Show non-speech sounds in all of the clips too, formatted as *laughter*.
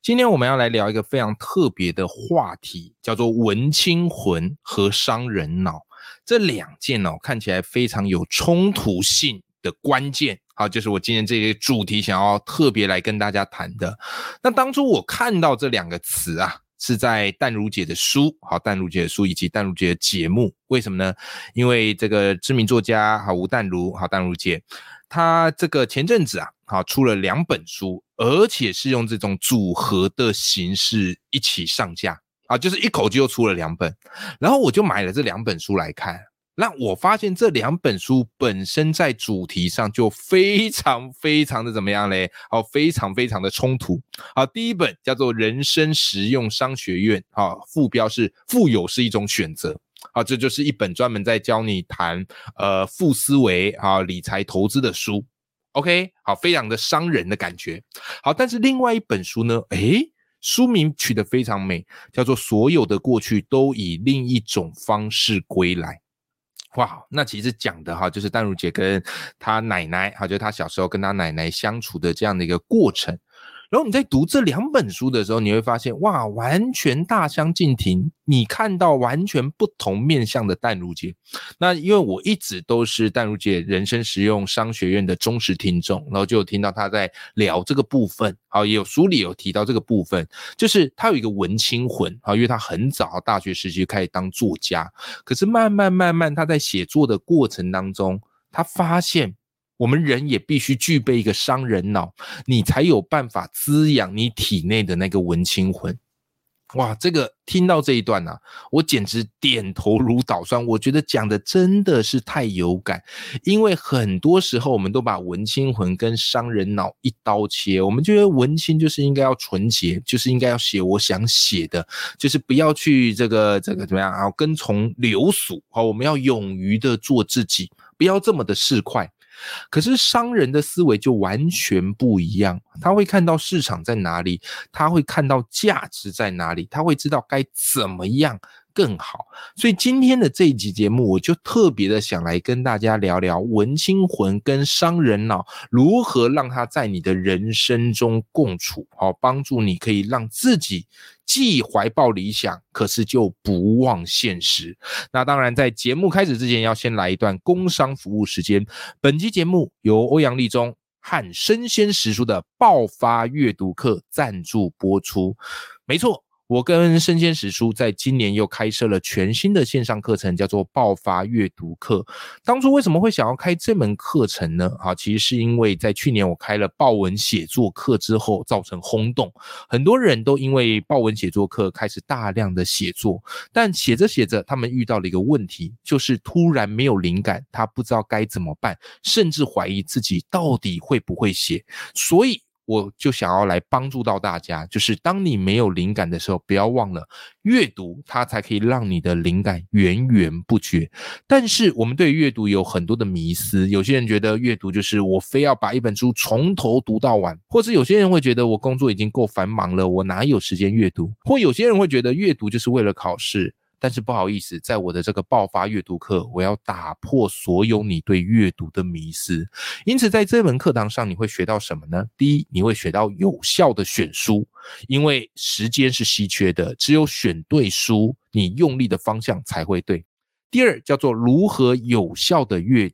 今天我们要来聊一个非常特别的话题，叫做文青魂和商人脑这两件哦，看起来非常有冲突性的关键。好，就是我今天这个主题想要特别来跟大家谈的。那当初我看到这两个词啊，是在淡如姐的书，好，淡如姐的书以及淡如姐的节目。为什么呢？因为这个知名作家好吴淡如，好淡如姐，她这个前阵子啊，好出了两本书。而且是用这种组合的形式一起上架啊，就是一口气又出了两本，然后我就买了这两本书来看。那我发现这两本书本身在主题上就非常非常的怎么样嘞？哦，非常非常的冲突。好，第一本叫做《人生实用商学院》，啊，副标是“富有是一种选择”。好，这就是一本专门在教你谈呃富思维啊理财投资的书。OK，好，非常的伤人的感觉。好，但是另外一本书呢？诶，书名取得非常美，叫做《所有的过去都以另一种方式归来》。哇，那其实讲的哈，就是淡如姐跟她奶奶，哈，就是她小时候跟她奶奶相处的这样的一个过程。然后你在读这两本书的时候，你会发现哇，完全大相径庭。你看到完全不同面向的淡如姐。那因为我一直都是淡如姐人生实用商学院的忠实听众，然后就有听到她在聊这个部分。好，也有书里有提到这个部分，就是她有一个文青魂。好，因为她很早大学时期开始当作家，可是慢慢慢慢她在写作的过程当中，她发现。我们人也必须具备一个商人脑，你才有办法滋养你体内的那个文青魂。哇，这个听到这一段呢，我简直点头如捣蒜。我觉得讲的真的是太有感，因为很多时候我们都把文青魂跟商人脑一刀切。我们觉得文青就是应该要纯洁，就是应该要写我想写的，就是不要去这个这个怎么样啊，跟从流俗。好，我们要勇于的做自己，不要这么的市侩。可是商人的思维就完全不一样，他会看到市场在哪里，他会看到价值在哪里，他会知道该怎么样更好。所以今天的这一集节目，我就特别的想来跟大家聊聊文青魂跟商人脑如何让他在你的人生中共处，好帮助你可以让自己。既怀抱理想，可是就不忘现实。那当然，在节目开始之前，要先来一段工商服务时间。本期节目由欧阳立中和生鲜时书的爆发阅读课赞助播出。没错。我跟生鲜史书在今年又开设了全新的线上课程，叫做爆发阅读课。当初为什么会想要开这门课程呢？啊，其实是因为在去年我开了报文写作课之后，造成轰动，很多人都因为报文写作课开始大量的写作，但写着写着，他们遇到了一个问题，就是突然没有灵感，他不知道该怎么办，甚至怀疑自己到底会不会写，所以。我就想要来帮助到大家，就是当你没有灵感的时候，不要忘了阅读，它才可以让你的灵感源源不绝。但是我们对阅读有很多的迷思，有些人觉得阅读就是我非要把一本书从头读到完，或者有些人会觉得我工作已经够繁忙了，我哪有时间阅读？或有些人会觉得阅读就是为了考试。但是不好意思，在我的这个爆发阅读课，我要打破所有你对阅读的迷思。因此，在这门课堂上，你会学到什么呢？第一，你会学到有效的选书，因为时间是稀缺的，只有选对书，你用力的方向才会对。第二，叫做如何有效的阅，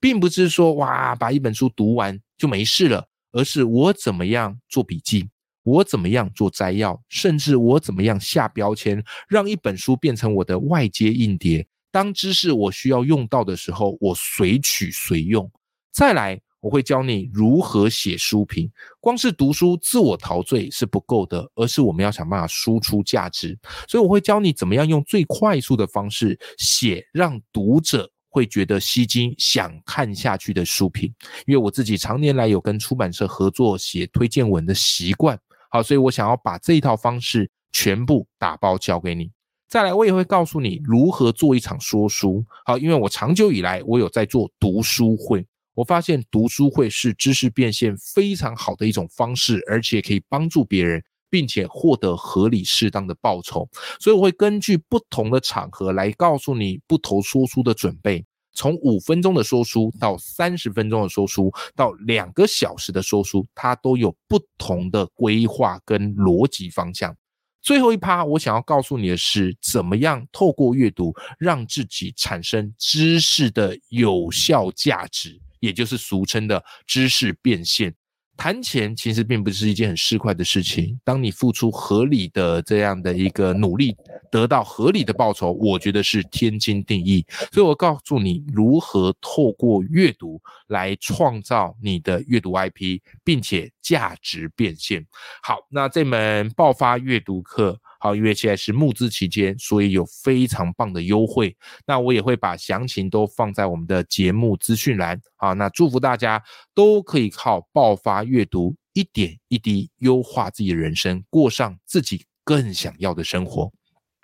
并不是说哇，把一本书读完就没事了，而是我怎么样做笔记。我怎么样做摘要，甚至我怎么样下标签，让一本书变成我的外接硬碟。当知识我需要用到的时候，我随取随用。再来，我会教你如何写书评。光是读书自我陶醉是不够的，而是我们要想办法输出价值。所以我会教你怎么样用最快速的方式写，让读者会觉得吸睛、想看下去的书评。因为我自己常年来有跟出版社合作写推荐文的习惯。好，所以我想要把这一套方式全部打包交给你。再来，我也会告诉你如何做一场说书。好，因为我长久以来我有在做读书会，我发现读书会是知识变现非常好的一种方式，而且可以帮助别人，并且获得合理适当的报酬。所以我会根据不同的场合来告诉你不同说书的准备，从五分钟的说书到三十分钟的说书，到两个小时的说书，它都有不同的规划跟逻辑方向。最后一趴，我想要告诉你的是，怎么样透过阅读让自己产生知识的有效价值，也就是俗称的知识变现。谈钱其实并不是一件很市侩的事情。当你付出合理的这样的一个努力，得到合理的报酬，我觉得是天经地义。所以我告诉你如何透过阅读来创造你的阅读 IP，并且价值变现。好，那这门爆发阅读课。好，因为现在是募资期间，所以有非常棒的优惠。那我也会把详情都放在我们的节目资讯栏。好，那祝福大家都可以靠爆发阅读，一点一滴优化自己的人生，过上自己更想要的生活。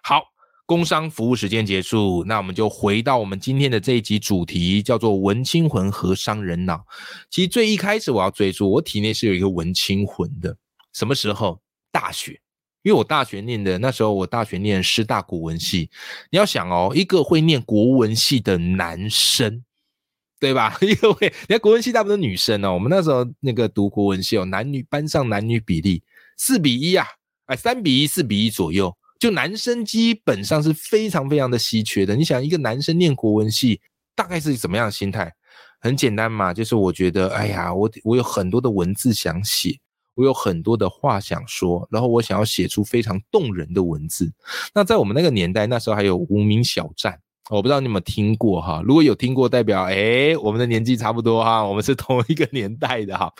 好，工商服务时间结束，那我们就回到我们今天的这一集主题，叫做“文青魂和商人脑”。其实最一开始我要追溯，我体内是有一个文青魂的。什么时候？大学。因为我大学念的那时候，我大学念师大国文系。你要想哦，一个会念国文系的男生，对吧？*laughs* 一个会，你看国文系大部分女生哦。我们那时候那个读国文系哦，男女班上男女比例四比一啊，哎，三比一、四比一左右，就男生基本上是非常非常的稀缺的。你想，一个男生念国文系，大概是怎么样的心态？很简单嘛，就是我觉得，哎呀，我我有很多的文字想写。我有很多的话想说，然后我想要写出非常动人的文字。那在我们那个年代，那时候还有无名小站，我不知道你有没有听过哈？如果有听过，代表哎，我们的年纪差不多哈，我们是同一个年代的哈。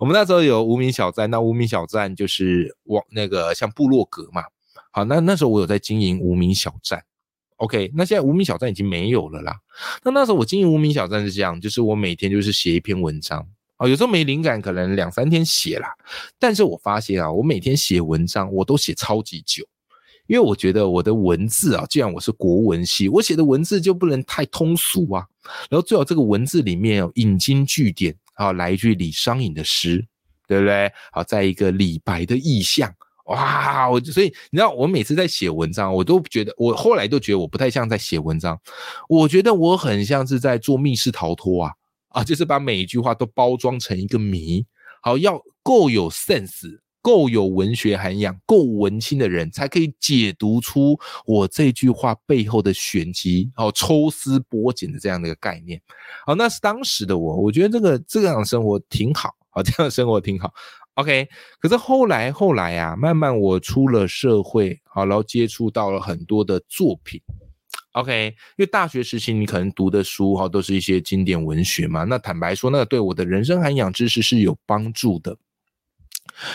我们那时候有无名小站，那无名小站就是往那个像部落格嘛。好，那那时候我有在经营无名小站。OK，那现在无名小站已经没有了啦。那那时候我经营无名小站是这样，就是我每天就是写一篇文章。啊，有时候没灵感，可能两三天写啦。但是我发现啊，我每天写文章，我都写超级久，因为我觉得我的文字啊，既然我是国文系，我写的文字就不能太通俗啊。然后最好这个文字里面引经据典啊，来一句李商隐的诗，对不对？好，再一个李白的意象，哇！我所以你知道，我每次在写文章，我都觉得，我后来都觉得我不太像在写文章，我觉得我很像是在做密室逃脱啊。啊，就是把每一句话都包装成一个谜，好，要够有 sense，够有文学涵养，够文青的人才可以解读出我这句话背后的玄机，好，抽丝剥茧的这样的一个概念。好，那是当时的我，我觉得这个这样的生活挺好，好，这样的生活挺好。OK，可是后来后来啊，慢慢我出了社会，好，然后接触到了很多的作品。OK，因为大学时期你可能读的书哈都是一些经典文学嘛，那坦白说，那个对我的人生涵养知识是有帮助的。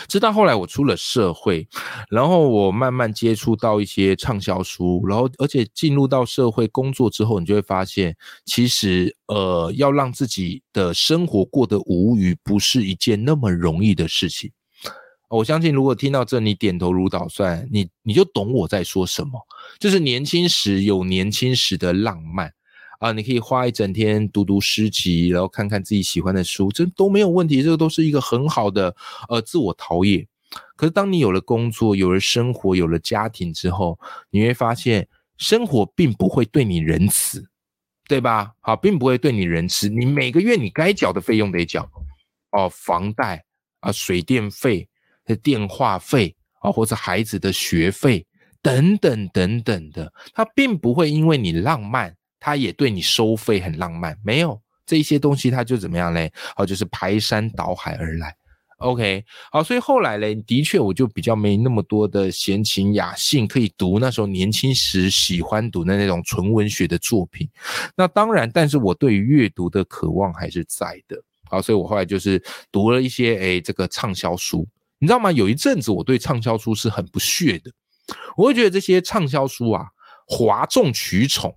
直到后来我出了社会，然后我慢慢接触到一些畅销书，然后而且进入到社会工作之后，你就会发现，其实呃要让自己的生活过得无语，不是一件那么容易的事情。我相信，如果听到这，你点头如捣蒜，你你就懂我在说什么。就是年轻时有年轻时的浪漫啊，你可以花一整天读读诗集，然后看看自己喜欢的书，这都没有问题。这个都是一个很好的呃自我陶冶。可是当你有了工作、有了生活、有了家庭之后，你会发现生活并不会对你仁慈，对吧？好，并不会对你仁慈。你每个月你该缴的费用得缴哦，房贷啊，水电费。电话费啊，或者孩子的学费等等等等的，他并不会因为你浪漫，他也对你收费很浪漫。没有这些东西，他就怎么样嘞？哦，就是排山倒海而来。OK，好，所以后来嘞，的确我就比较没那么多的闲情雅兴可以读那时候年轻时喜欢读的那种纯文学的作品。那当然，但是我对于阅读的渴望还是在的。好，所以我后来就是读了一些诶这个畅销书。你知道吗？有一阵子我对畅销书是很不屑的，我会觉得这些畅销书啊，哗众取宠，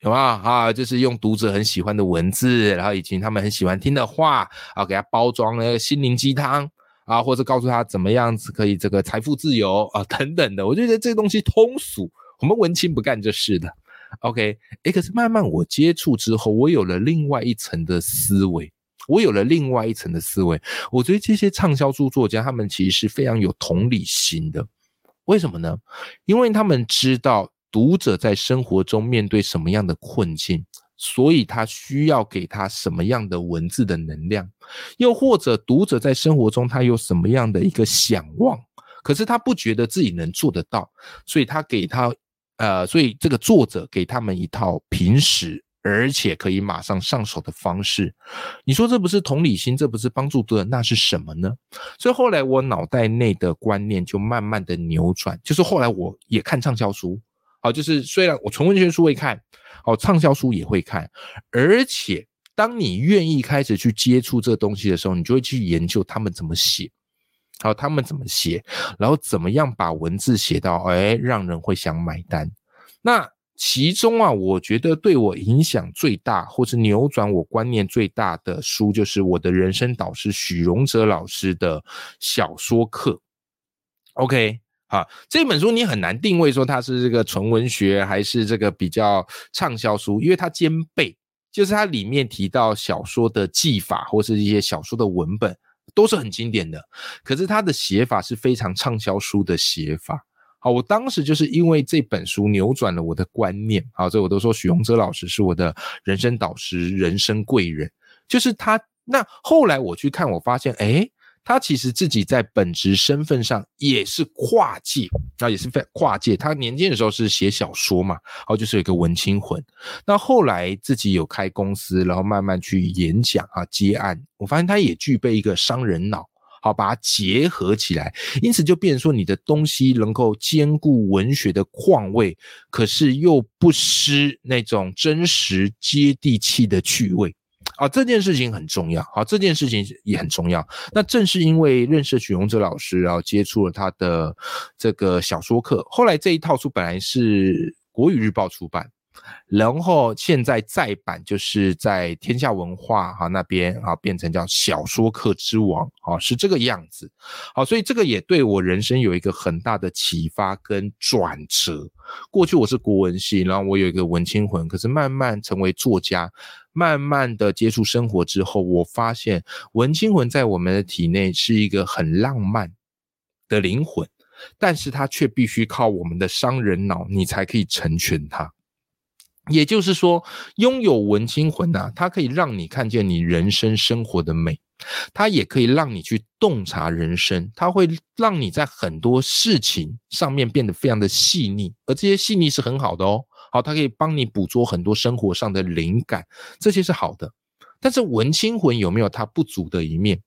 有吗？啊，就是用读者很喜欢的文字，然后以及他们很喜欢听的话啊，给他包装那个心灵鸡汤啊，或者告诉他怎么样子可以这个财富自由啊 *laughs* 等等的。我就觉得这个东西通俗，我们文青不干这事的。OK，哎，可是慢慢我接触之后，我有了另外一层的思维，我有了另外一层的思维。我觉得这些畅销书作家，他们其实是非常有同理心的。为什么呢？因为他们知道读者在生活中面对什么样的困境，所以他需要给他什么样的文字的能量，又或者读者在生活中他有什么样的一个想望，可是他不觉得自己能做得到，所以他给他。呃，所以这个作者给他们一套平时而且可以马上上手的方式，你说这不是同理心，这不是帮助读者，那是什么呢？所以后来我脑袋内的观念就慢慢的扭转，就是后来我也看畅销书，好，就是虽然我纯文学书会看，哦，畅销书也会看，而且当你愿意开始去接触这东西的时候，你就会去研究他们怎么写。好，他们怎么写，然后怎么样把文字写到，哎，让人会想买单。那其中啊，我觉得对我影响最大，或是扭转我观念最大的书，就是我的人生导师许荣哲老师的小说课。OK，好，这本书你很难定位说它是这个纯文学还是这个比较畅销书，因为它兼备，就是它里面提到小说的技法或是一些小说的文本。都是很经典的，可是他的写法是非常畅销书的写法。好，我当时就是因为这本书扭转了我的观念，好，所以我都说许荣哲老师是我的人生导师、人生贵人，就是他。那后来我去看，我发现，哎。他其实自己在本职身份上也是跨界，那也是非跨界。他年轻的时候是写小说嘛，然后就是有一个文青魂。那后来自己有开公司，然后慢慢去演讲啊接案，我发现他也具备一个商人脑，好把它结合起来，因此就变成说你的东西能够兼顾文学的况味，可是又不失那种真实接地气的趣味。啊，这件事情很重要。好，这件事情也很重要。那正是因为认识许荣哲老师，然后接触了他的这个小说课，后来这一套书本来是国语日报出版。然后现在再版就是在天下文化哈那边啊变成叫小说客之王啊是这个样子，好，所以这个也对我人生有一个很大的启发跟转折。过去我是国文系，然后我有一个文青魂，可是慢慢成为作家，慢慢的接触生活之后，我发现文青魂在我们的体内是一个很浪漫的灵魂，但是它却必须靠我们的商人脑，你才可以成全它。也就是说，拥有文青魂呐，它可以让你看见你人生生活的美，它也可以让你去洞察人生，它会让你在很多事情上面变得非常的细腻，而这些细腻是很好的哦。好，它可以帮你捕捉很多生活上的灵感，这些是好的。但是文青魂有没有它不足的一面？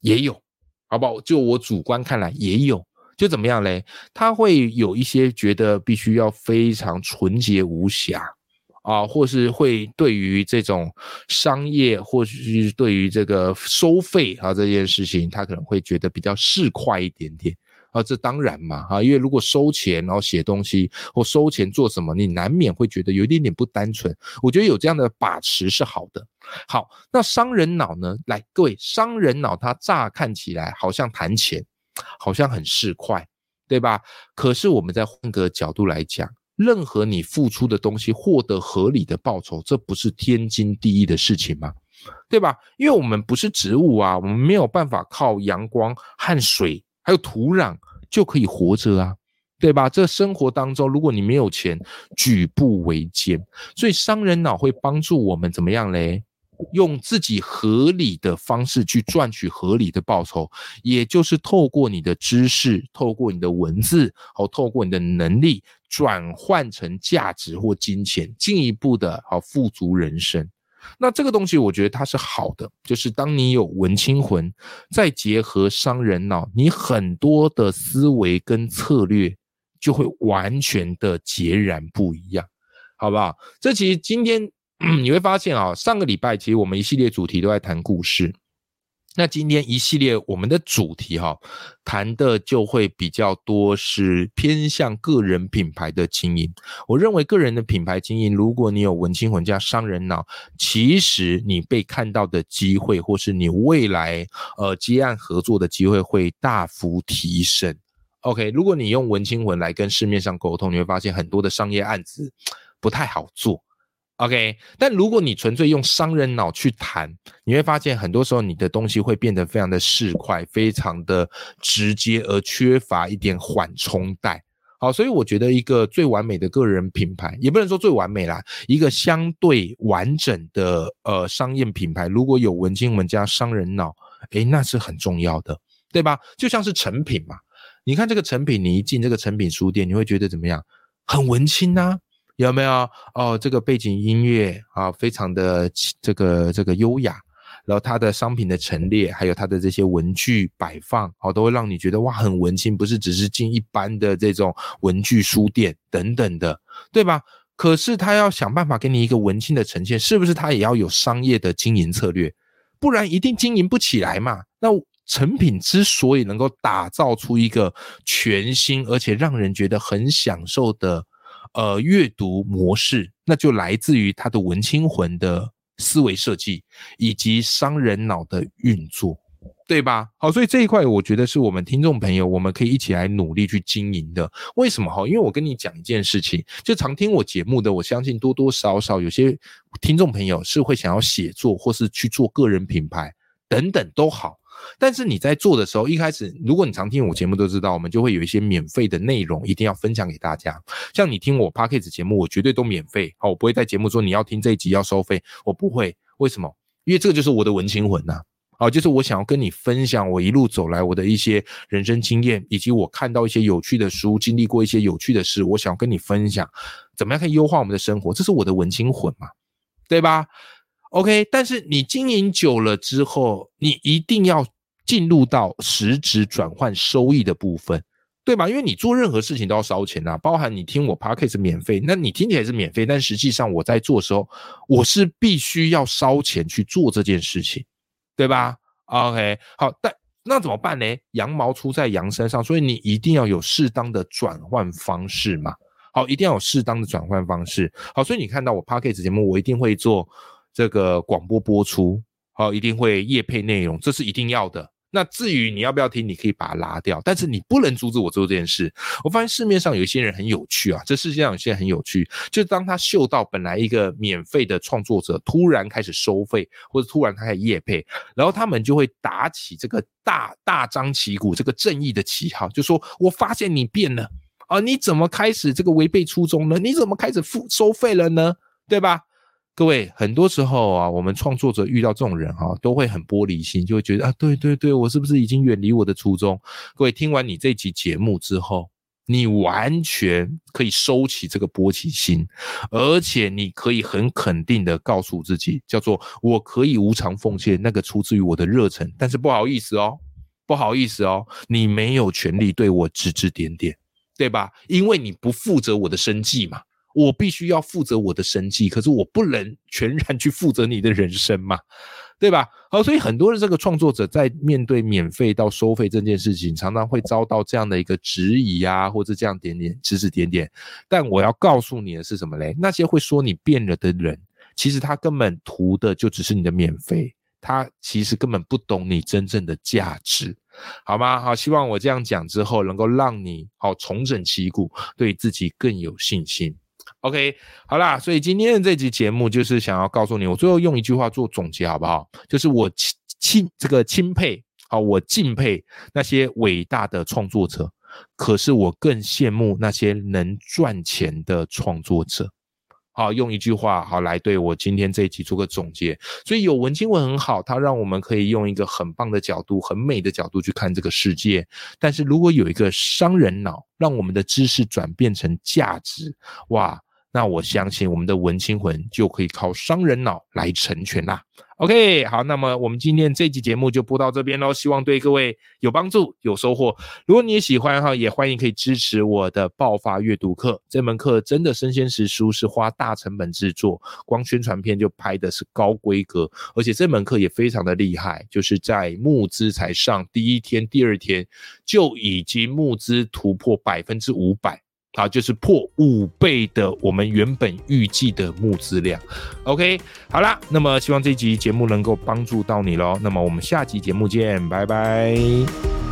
也有，好不好？就我主观看来，也有。就怎么样嘞？他会有一些觉得必须要非常纯洁无瑕啊，或是会对于这种商业，或是对于这个收费啊这件事情，他可能会觉得比较市侩一点点啊。这当然嘛啊，因为如果收钱然后写东西，或收钱做什么，你难免会觉得有一点点不单纯。我觉得有这样的把持是好的。好，那商人脑呢？来，各位，商人脑他乍看起来好像谈钱。好像很市侩，对吧？可是我们在换个角度来讲，任何你付出的东西获得合理的报酬，这不是天经地义的事情吗？对吧？因为我们不是植物啊，我们没有办法靠阳光、汗水还有土壤就可以活着啊，对吧？这生活当中，如果你没有钱，举步维艰。所以商人脑会帮助我们怎么样嘞？用自己合理的方式去赚取合理的报酬，也就是透过你的知识，透过你的文字，好，透过你的能力转换成价值或金钱，进一步的好富足人生。那这个东西，我觉得它是好的，就是当你有文青魂，再结合商人脑，你很多的思维跟策略就会完全的截然不一样，好不好？这其实今天。你会发现啊，上个礼拜其实我们一系列主题都在谈故事，那今天一系列我们的主题哈，谈的就会比较多是偏向个人品牌的经营。我认为个人的品牌经营，如果你有文青魂加商人脑，其实你被看到的机会，或是你未来呃接案合作的机会会大幅提升。OK，如果你用文青魂来跟市面上沟通，你会发现很多的商业案子不太好做。OK，但如果你纯粹用商人脑去谈，你会发现很多时候你的东西会变得非常的市侩，非常的直接，而缺乏一点缓冲带。好，所以我觉得一个最完美的个人品牌，也不能说最完美啦，一个相对完整的呃商业品牌，如果有文青文加商人脑，诶，那是很重要的，对吧？就像是成品嘛，你看这个成品，你一进这个成品书店，你会觉得怎么样？很文青呐。有没有哦？这个背景音乐啊，非常的这个这个优雅，然后它的商品的陈列，还有它的这些文具摆放，哦，都会让你觉得哇，很文青，不是只是进一般的这种文具书店等等的，对吧？可是他要想办法给你一个文青的呈现，是不是他也要有商业的经营策略？不然一定经营不起来嘛。那成品之所以能够打造出一个全新而且让人觉得很享受的。呃，阅读模式那就来自于他的文青魂的思维设计，以及商人脑的运作，对吧？好，所以这一块我觉得是我们听众朋友我们可以一起来努力去经营的。为什么哈？因为我跟你讲一件事情，就常听我节目的，我相信多多少少有些听众朋友是会想要写作，或是去做个人品牌等等都好。但是你在做的时候，一开始如果你常听我节目都知道，我们就会有一些免费的内容，一定要分享给大家。像你听我 p a c k a g e 节目，我绝对都免费。好，我不会在节目说你要听这一集要收费，我不会。为什么？因为这个就是我的文青魂呐。好，就是我想要跟你分享我一路走来我的一些人生经验，以及我看到一些有趣的书，经历过一些有趣的事，我想要跟你分享，怎么样可以优化我们的生活？这是我的文青魂嘛，对吧？OK，但是你经营久了之后，你一定要进入到实质转换收益的部分，对吧？因为你做任何事情都要烧钱啊，包含你听我 podcast 免费，那你听起来是免费，但实际上我在做的时候，我是必须要烧钱去做这件事情，对吧？OK，好，但那怎么办呢？羊毛出在羊身上，所以你一定要有适当的转换方式嘛。好，一定要有适当的转换方式。好，所以你看到我 podcast 节目，我一定会做。这个广播播出，好，一定会夜配内容，这是一定要的。那至于你要不要听，你可以把它拉掉，但是你不能阻止我做这件事。我发现市面上有一些人很有趣啊，这世界上有些人很有趣，就当他嗅到本来一个免费的创作者突然开始收费，或者突然开始夜配，然后他们就会打起这个大大张旗鼓、这个正义的旗号，就说：“我发现你变了啊，你怎么开始这个违背初衷呢？你怎么开始付收费了呢？对吧？”各位，很多时候啊，我们创作者遇到这种人哈，都会很玻璃心，就会觉得啊，对对对，我是不是已经远离我的初衷？各位听完你这集节目之后，你完全可以收起这个玻璃心，而且你可以很肯定的告诉自己，叫做我可以无偿奉献，那个出自于我的热忱。但是不好意思哦，不好意思哦，你没有权利对我指指点点，对吧？因为你不负责我的生计嘛。我必须要负责我的生计，可是我不能全然去负责你的人生嘛，对吧？好，所以很多的这个创作者在面对免费到收费这件事情，常常会遭到这样的一个质疑啊，或者这样点点指指点点。但我要告诉你的是什么嘞？那些会说你变了的人，其实他根本图的就只是你的免费，他其实根本不懂你真正的价值，好吗？好，希望我这样讲之后，能够让你好重整旗鼓，对自己更有信心。OK，好啦，所以今天的这集节目就是想要告诉你，我最后用一句话做总结，好不好？就是我钦钦这个钦佩，好，我敬佩那些伟大的创作者，可是我更羡慕那些能赚钱的创作者。好，用一句话好来对我今天这一集做个总结。所以有文经文很好，它让我们可以用一个很棒的角度、很美的角度去看这个世界。但是如果有一个商人脑，让我们的知识转变成价值，哇，那我相信我们的文青魂就可以靠商人脑来成全啦。OK，好，那么我们今天这期节目就播到这边喽，希望对各位有帮助、有收获。如果你也喜欢哈，也欢迎可以支持我的爆发阅读课。这门课真的生鲜时书，是花大成本制作，光宣传片就拍的是高规格，而且这门课也非常的厉害，就是在募资才上第一天、第二天就已经募资突破百分之五百。好，就是破五倍的我们原本预计的募资量。OK，好啦，那么希望这集节目能够帮助到你喽。那么我们下集节目见，拜拜。